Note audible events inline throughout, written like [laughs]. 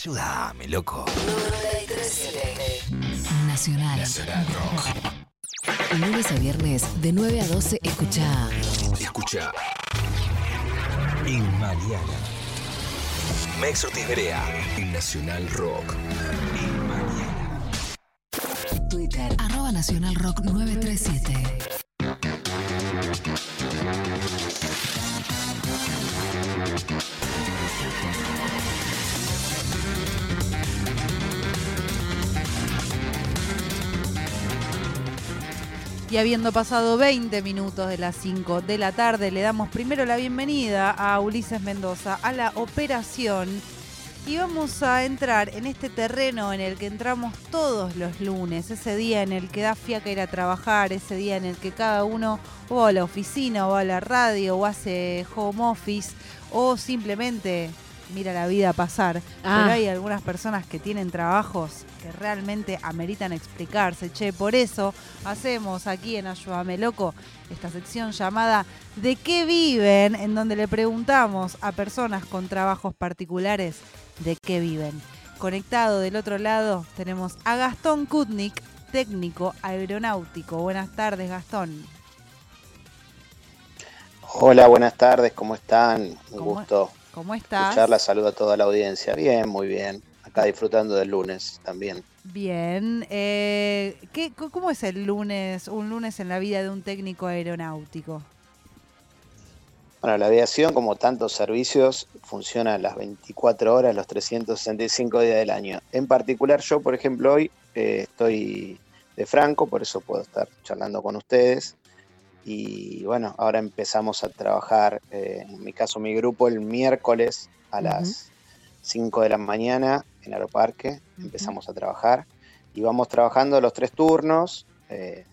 Ayúdame, loco. Nacional. Nacional Rock. Lunes a viernes de 9 a 12 escucha Escucha. En mañana. Mex Ortiz Nacional Rock. En mañana. Twitter arroba Nacional Rock 937. Y habiendo pasado 20 minutos de las 5 de la tarde, le damos primero la bienvenida a Ulises Mendoza a la operación. Y vamos a entrar en este terreno en el que entramos todos los lunes, ese día en el que da fiaca ir a trabajar, ese día en el que cada uno o a la oficina o a la radio o hace home office o simplemente mira la vida pasar. Ah. Pero hay algunas personas que tienen trabajos que realmente ameritan explicarse. Che, por eso hacemos aquí en Ayúdame Loco esta sección llamada ¿De qué viven? En donde le preguntamos a personas con trabajos particulares de qué viven. Conectado del otro lado tenemos a Gastón Kutnik, técnico aeronáutico. Buenas tardes, Gastón. Hola, buenas tardes, ¿cómo están? Un ¿Cómo- gusto ¿Cómo estás? escucharla, saludo a toda la audiencia. Bien, muy bien. Acá disfrutando del lunes también. Bien. Eh, ¿qué- c- ¿Cómo es el lunes, un lunes en la vida de un técnico aeronáutico? Bueno, la aviación, como tantos servicios, funciona las 24 horas, los 365 días del año. En particular, yo, por ejemplo, hoy eh, estoy de Franco, por eso puedo estar charlando con ustedes. Y bueno, ahora empezamos a trabajar, eh, en mi caso, mi grupo, el miércoles a las 5 de la mañana en Aeroparque. Empezamos a trabajar y vamos trabajando los tres turnos. eh,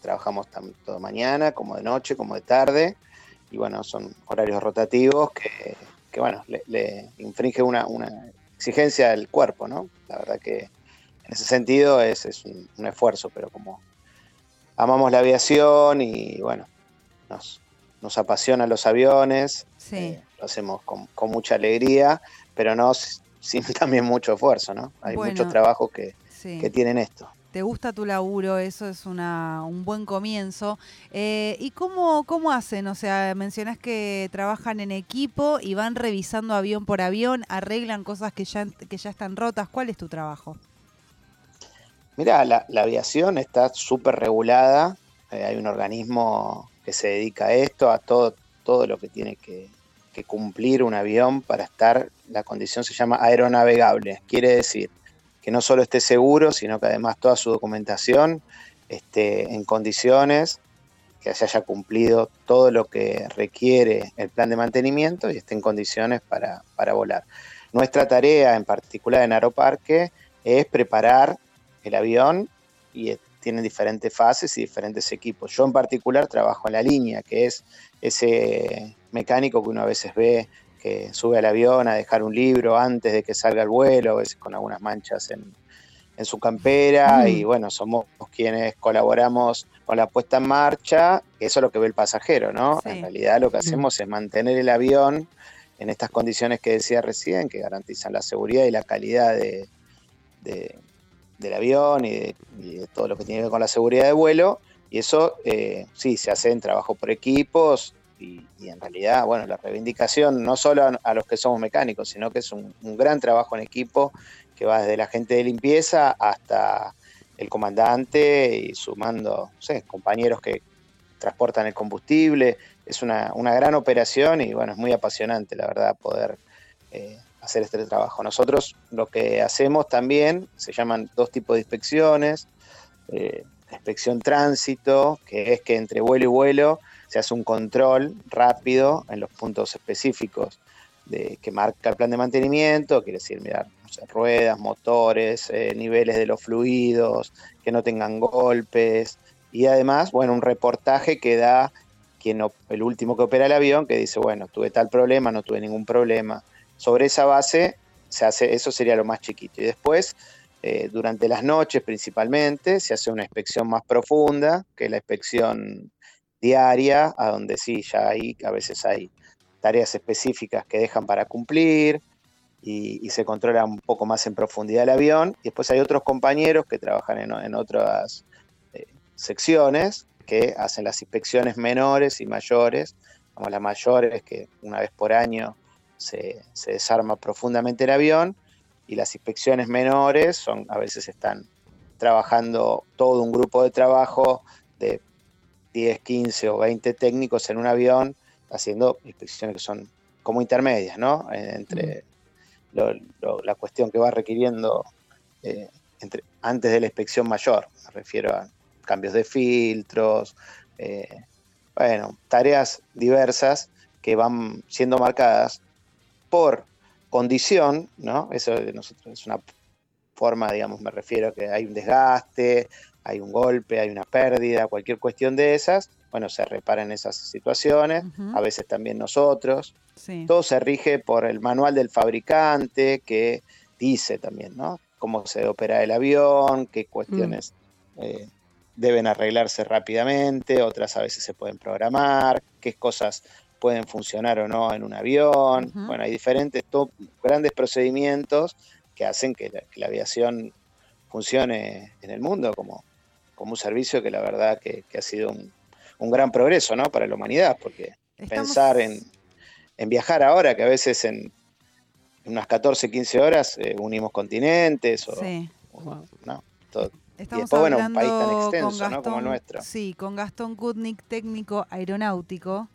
trabajamos tanto de mañana como de noche, como de tarde y bueno, son horarios rotativos que, que, bueno, le, le infringe una, una exigencia al cuerpo, ¿no? La verdad que en ese sentido es, es un, un esfuerzo, pero como amamos la aviación y bueno, nos, nos apasionan los aviones, Sí. eh, lo hacemos con, con mucha alegría, pero no sin [laughs] también mucho esfuerzo, ¿no? Hay Bueno. muchos trabajos que, Sí. que tienen esto. ¿Te gusta tu laburo? Eso es una, un buen comienzo. Eh, ¿Y cómo, cómo hacen? O sea, mencionás que trabajan en equipo y van revisando avión por avión, arreglan cosas que ya, que ya están rotas. ¿Cuál es tu trabajo? Mira, la, aviación está súper regulada. eh, hay un organismo que se dedica a esto, a todo, todo lo que tiene que, que cumplir un avión para estar. La condición se llama aeronavegable. Quiere decir que no solo esté seguro, sino que además toda su documentación esté en condiciones, que se haya cumplido todo lo que requiere el plan de mantenimiento y esté en condiciones para, para volar. Nuestra tarea, en particular en Aeroparque, es preparar el avión y eh, tienen diferentes fases y diferentes equipos. Yo en particular trabajo en la línea, que es ese mecánico que uno a veces ve que sube al avión a dejar un libro antes de que salga el vuelo, a veces con algunas manchas en, en su campera, Mm. y bueno, somos quienes colaboramos con la puesta en marcha, eso es lo que ve el pasajero, ¿no? Sí. En realidad lo que hacemos es mantener el avión en estas condiciones que decía recién, que garantizan la seguridad y la calidad de, de- del avión y de, todo lo que tiene que ver con la seguridad de vuelo. Y eso eh, sí, se hace en trabajo por equipos y, en realidad, bueno, la reivindicación no solo a, los que somos mecánicos, sino que es un, un gran trabajo en equipo que va desde la gente de limpieza hasta el comandante y sumando, no sé, compañeros que transportan el combustible. Es una, una gran operación y bueno, es muy apasionante, la verdad, poder eh, hacer este trabajo. Nosotros lo que hacemos también se llaman dos tipos de inspecciones. Eh, inspección tránsito, que es que entre vuelo y vuelo se hace un control rápido en los puntos específicos de, que marca el plan de mantenimiento, quiere decir mirar ruedas, motores, eh, niveles de los fluidos, que no tengan golpes, y además, bueno, un reportaje que da quien el último que opera el avión, que dice, bueno, tuve tal problema, no tuve ningún problema. Sobre esa base se hace, eso sería lo más chiquito. Y después, eh, durante las noches principalmente, se hace una inspección más profunda, que es la inspección diaria, a donde sí, ya hay, a veces hay tareas específicas que dejan para cumplir, y, se controla un poco más en profundidad el avión. Y después hay otros compañeros que trabajan en, otras eh, secciones que hacen las inspecciones menores y mayores. Como las mayores, que una vez por año se, se desarma profundamente el avión, y las inspecciones menores son a veces están trabajando todo un grupo de trabajo de 10, 15 o 20 técnicos en un avión haciendo inspecciones que son como intermedias, ¿no? Entre la cuestión que va requiriendo eh, entre, antes de la inspección mayor. Me refiero a cambios de filtros, eh, bueno, tareas diversas que van siendo marcadas por condición, ¿no? Eso de nosotros es una forma, digamos, me refiero a que hay un desgaste, hay un golpe, hay una pérdida, cualquier cuestión de esas, bueno, se reparan esas situaciones, a veces también nosotros. Todo se rige por el manual del fabricante que dice también, ¿no? Cómo se opera el avión, qué cuestiones mm. eh, deben arreglarse rápidamente, otras a veces se pueden programar, qué cosas pueden funcionar o no en un avión. Bueno, hay diferentes, grandes procedimientos que hacen que la, aviación funcione en el mundo como, como un servicio que la verdad que, ha sido un, gran progreso ¿no? para la humanidad, porque pensar en, viajar ahora, que a veces en, unas 14, 15 horas eh, unimos continentes, o, sí. ¿no? y después, bueno, un país tan extenso ¿no? como nuestro. Sí, con Gastón Kutnik, técnico aeronáutico,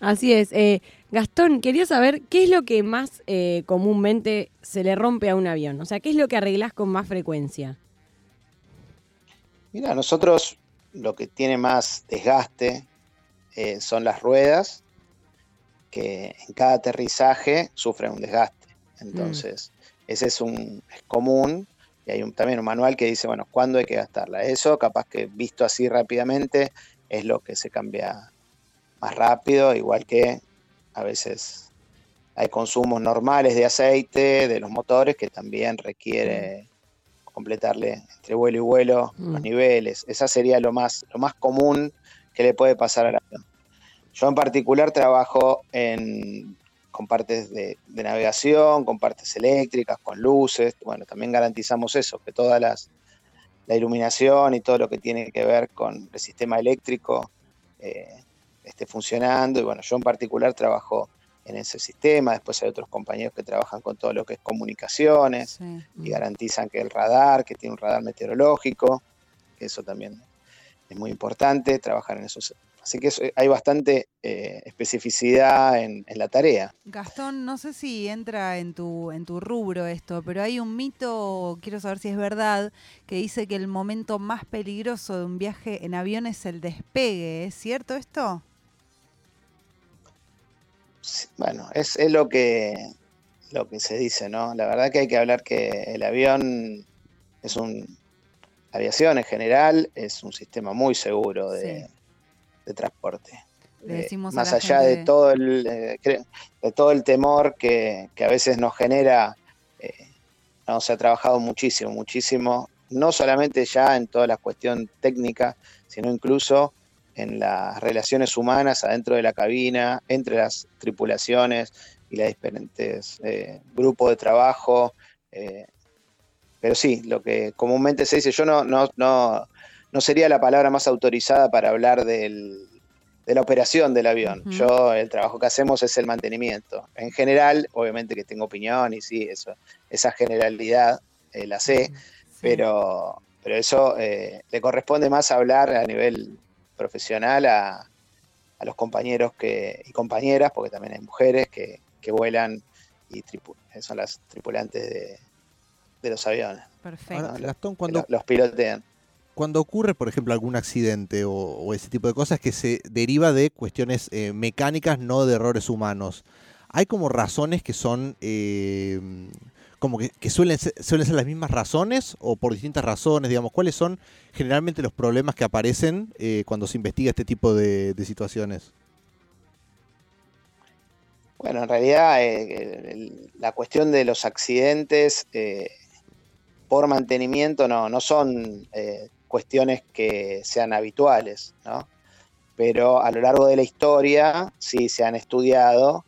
Así es. Eh, Gastón, quería saber qué es lo que más eh, comúnmente se le rompe a un avión. O sea, ¿qué es lo que arreglás con más frecuencia? Mira, nosotros lo que tiene más desgaste eh, son las ruedas, que en cada aterrizaje sufren un desgaste. Entonces, mm. ese es un es común. Y hay un, también un manual que dice, bueno, ¿cuándo hay que gastarla? Eso, capaz que visto así rápidamente, es lo que se cambia más rápido, igual que a veces hay consumos normales de aceite de los motores que también requiere completarle entre vuelo y vuelo los mm. niveles. Esa sería lo más, lo más común que le puede pasar al avión. Yo en particular trabajo en, con partes de, navegación, con partes eléctricas, con luces. Bueno, también garantizamos eso, que toda las, la iluminación y todo lo que tiene que ver con el sistema eléctrico eh, esté funcionando. Y bueno, yo en particular trabajo en ese sistema, después hay otros compañeros que trabajan con todo lo que es comunicaciones y garantizan que el radar, que tiene un radar meteorológico, que eso también es muy importante, trabajar en eso. Así que hay bastante eh, especificidad en, la tarea. Gastón, no sé si entra en tu, en tu rubro esto, pero hay un mito, quiero saber si es verdad, que dice que el momento más peligroso de un viaje en avión es el despegue. ¿Es cierto esto? Bueno, es, lo que lo que se dice, ¿no? La verdad que hay que hablar que el avión es un la aviación en general es un sistema muy seguro de, transporte. Eh, más allá de todo el eh, de todo el temor que, a veces nos genera, eh, no, se ha trabajado muchísimo, muchísimo, no solamente ya en toda la cuestión técnica, sino incluso en las relaciones humanas adentro de la cabina, entre las tripulaciones y los diferentes eh, grupos de trabajo. Eh, pero sí, lo que comúnmente se dice, yo no, no, no, no sería la palabra más autorizada para hablar de la operación del avión. Yo, el trabajo que hacemos es el mantenimiento. En general, obviamente que tengo opinión y sí, eso, esa generalidad eh, la sé, pero, pero eso le corresponde más hablar a nivel profesional a, los compañeros que, y compañeras, porque también hay mujeres que, vuelan y son las tripulantes de, los aviones. Perfecto. Gastón, cuando, los, pilotean. Cuando ocurre, por ejemplo, algún accidente o, ese tipo de cosas que se deriva de cuestiones eh, mecánicas, no de errores humanos, ¿hay como razones que son eh, como que, suelen, ser, las mismas razones o por distintas razones, digamos, ¿cuáles son generalmente los problemas que aparecen eh, cuando se investiga este tipo de, situaciones? Bueno, en realidad eh, la cuestión de los accidentes eh, por mantenimiento no, no son cuestiones que sean habituales, ¿no? Pero a lo largo de la historia sí se han estudiado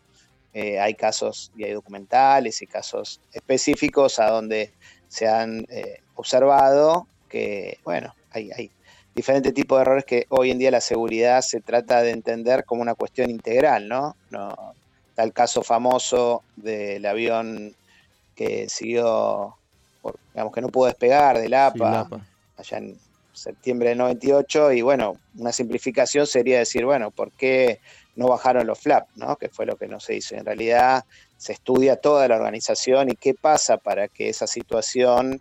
eh, hay casos y hay documentales y casos específicos a donde se han eh, observado que, bueno, hay, hay diferentes tipos de errores que hoy en día la seguridad se trata de entender como una cuestión integral, ¿no? no está el caso famoso del avión que siguió, digamos que no pudo despegar del APA, Lapa. allá en septiembre del 98, y bueno, una simplificación sería decir, bueno, ¿por qué no bajaron los flaps? ¿no? Que fue lo que no se hizo. En realidad se estudia toda la organización y qué pasa para que esa situación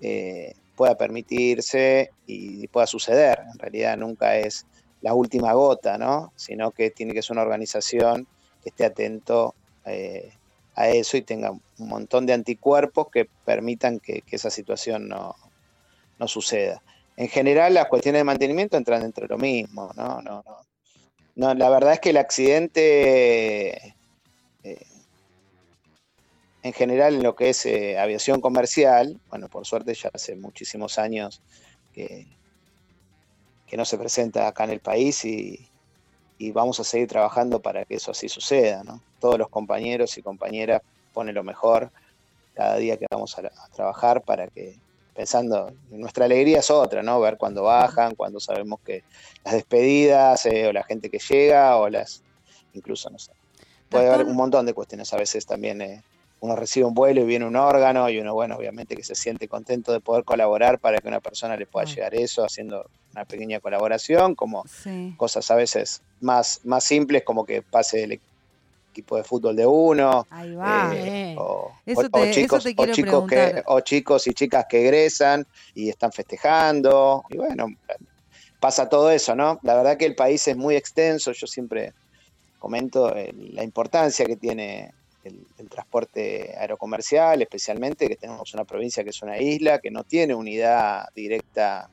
eh, pueda permitirse y pueda suceder. En realidad nunca es la última gota, ¿no? Sino que tiene que ser una organización que esté atento eh, a eso y tenga un montón de anticuerpos que permitan que, que esa situación no, no suceda. En general, las cuestiones de mantenimiento entran dentro de lo mismo, ¿no? No, no. No, la verdad es que el accidente, eh, en general, en lo que es eh, aviación comercial, bueno, por suerte ya hace muchísimos años que, no se presenta acá en el país y, vamos a seguir trabajando para que eso así suceda, ¿no? Todos los compañeros y compañeras ponen lo mejor cada día que vamos a trabajar para que, pensando, nuestra alegría es otra, ¿no? Ver cuando bajan, cuando sabemos que las despedidas, eh, o la gente que llega, o las, incluso, no sé, puede haber un montón de cuestiones. A veces también eh, uno recibe un vuelo y viene un órgano y uno, bueno, obviamente que se siente contento de poder colaborar para que una persona le pueda llegar eso, haciendo una pequeña colaboración, como Sí. cosas a veces más, más simples, como que pase el equipo de fútbol de uno, Ahí va. eh, o, Eso o- o te- eso chicos, o chicos que, preguntar. o chicos y chicas que egresan y están festejando, y bueno, pasa todo eso, ¿no? La verdad que el país es muy extenso, yo siempre comento eh, la importancia que tiene el, el transporte aerocomercial, especialmente que tenemos una provincia que es una isla, que no tiene unidad directa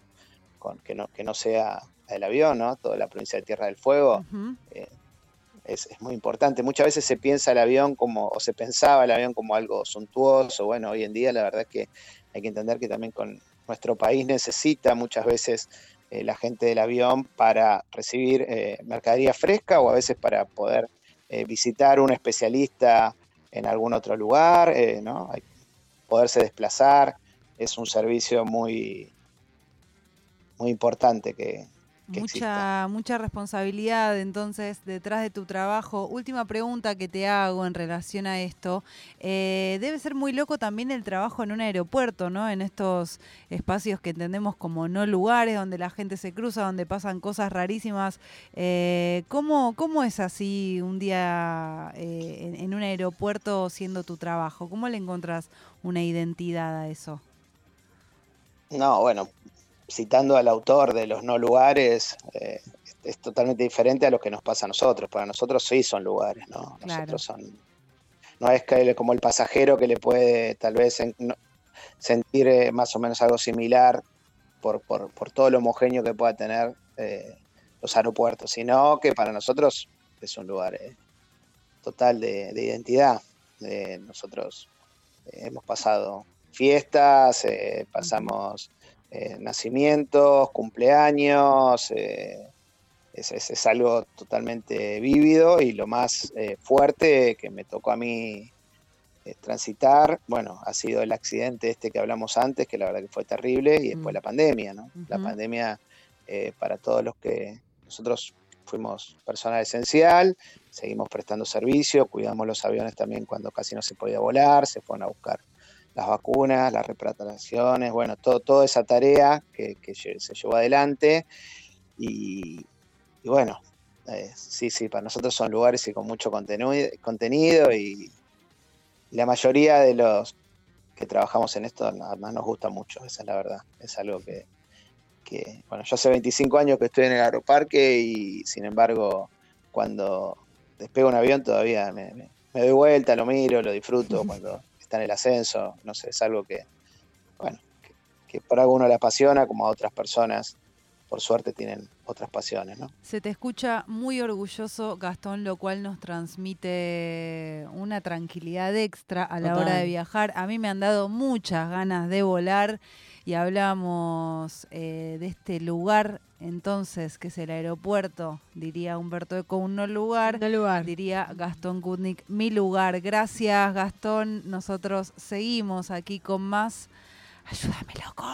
con, que, no, que no sea el avión, ¿no? Toda la provincia de Tierra del Fuego. Es, muy importante. Muchas veces se piensa el avión como, o se pensaba el avión como algo suntuoso. Bueno, hoy en día la verdad es que hay que entender que también con nuestro país necesita muchas veces eh, la gente del avión para recibir eh, mercadería fresca o a veces para poder eh, visitar un especialista en algún otro lugar, ¿no? Poderse desplazar. Es un servicio muy, muy importante que, exista. Mucha, mucha responsabilidad entonces detrás de tu trabajo. Última pregunta que te hago en relación a esto. Eh, debe ser muy loco también el trabajo en un aeropuerto, ¿no? En estos espacios que entendemos como no lugares, donde la gente se cruza, donde pasan cosas rarísimas. Eh, ¿cómo, ¿Cómo es así un día eh, en, en un aeropuerto siendo tu trabajo? ¿Cómo le encontrás una identidad a eso? No, bueno, citando al autor de los no lugares, eh, es, totalmente diferente a lo que nos pasa a nosotros. Para nosotros sí son lugares, ¿no? Claro. Nosotros son. No es que como el pasajero que le puede tal vez en- no- sentir eh, más o menos algo similar por, por, por todo lo homogéneo que pueda tener eh, los aeropuertos, sino que para nosotros es un lugar eh, total de, de identidad. Nosotros hemos pasado fiestas, pasamos eh, nacimientos, cumpleaños, eh, es, es- es algo totalmente vívido y lo más eh, fuerte que me tocó a mí transitar, bueno, ha sido el accidente este que hablamos antes, que la verdad que fue terrible, y después Mm. la pandemia, ¿no? La pandemia para todos los que nosotros fuimos personal esencial, seguimos prestando servicio, cuidamos los aviones también cuando casi no se podía volar, se fueron a buscar las vacunas, las repatriaciones, bueno, todo, toda esa tarea que, se llevó adelante. Y, y bueno, eh, sí, sí, para nosotros son lugares con mucho contenido, y la mayoría de los que trabajamos en esto además nos gusta mucho, esa es la verdad, es algo que, bueno, yo hace 25 años que estoy en el aeroparque y sin embargo cuando despego un avión todavía me- me doy vuelta, lo miro, lo disfruto cuando está en el ascenso, no sé, es algo que, bueno, que, que por alguno le apasiona, como a otras personas, por suerte tienen otras pasiones, ¿no? Se te escucha muy orgulloso, Gastón, lo cual nos transmite una tranquilidad extra a la hora de viajar. A mí me han dado muchas ganas de volar y hablamos eh, de este lugar entonces que es el aeropuerto, diría Humberto Eco, un no lugar. No lugar. Diría Gastón Kutnik, mi lugar. Gracias, Gastón. Nosotros seguimos aquí con más. Ayúdame, loco.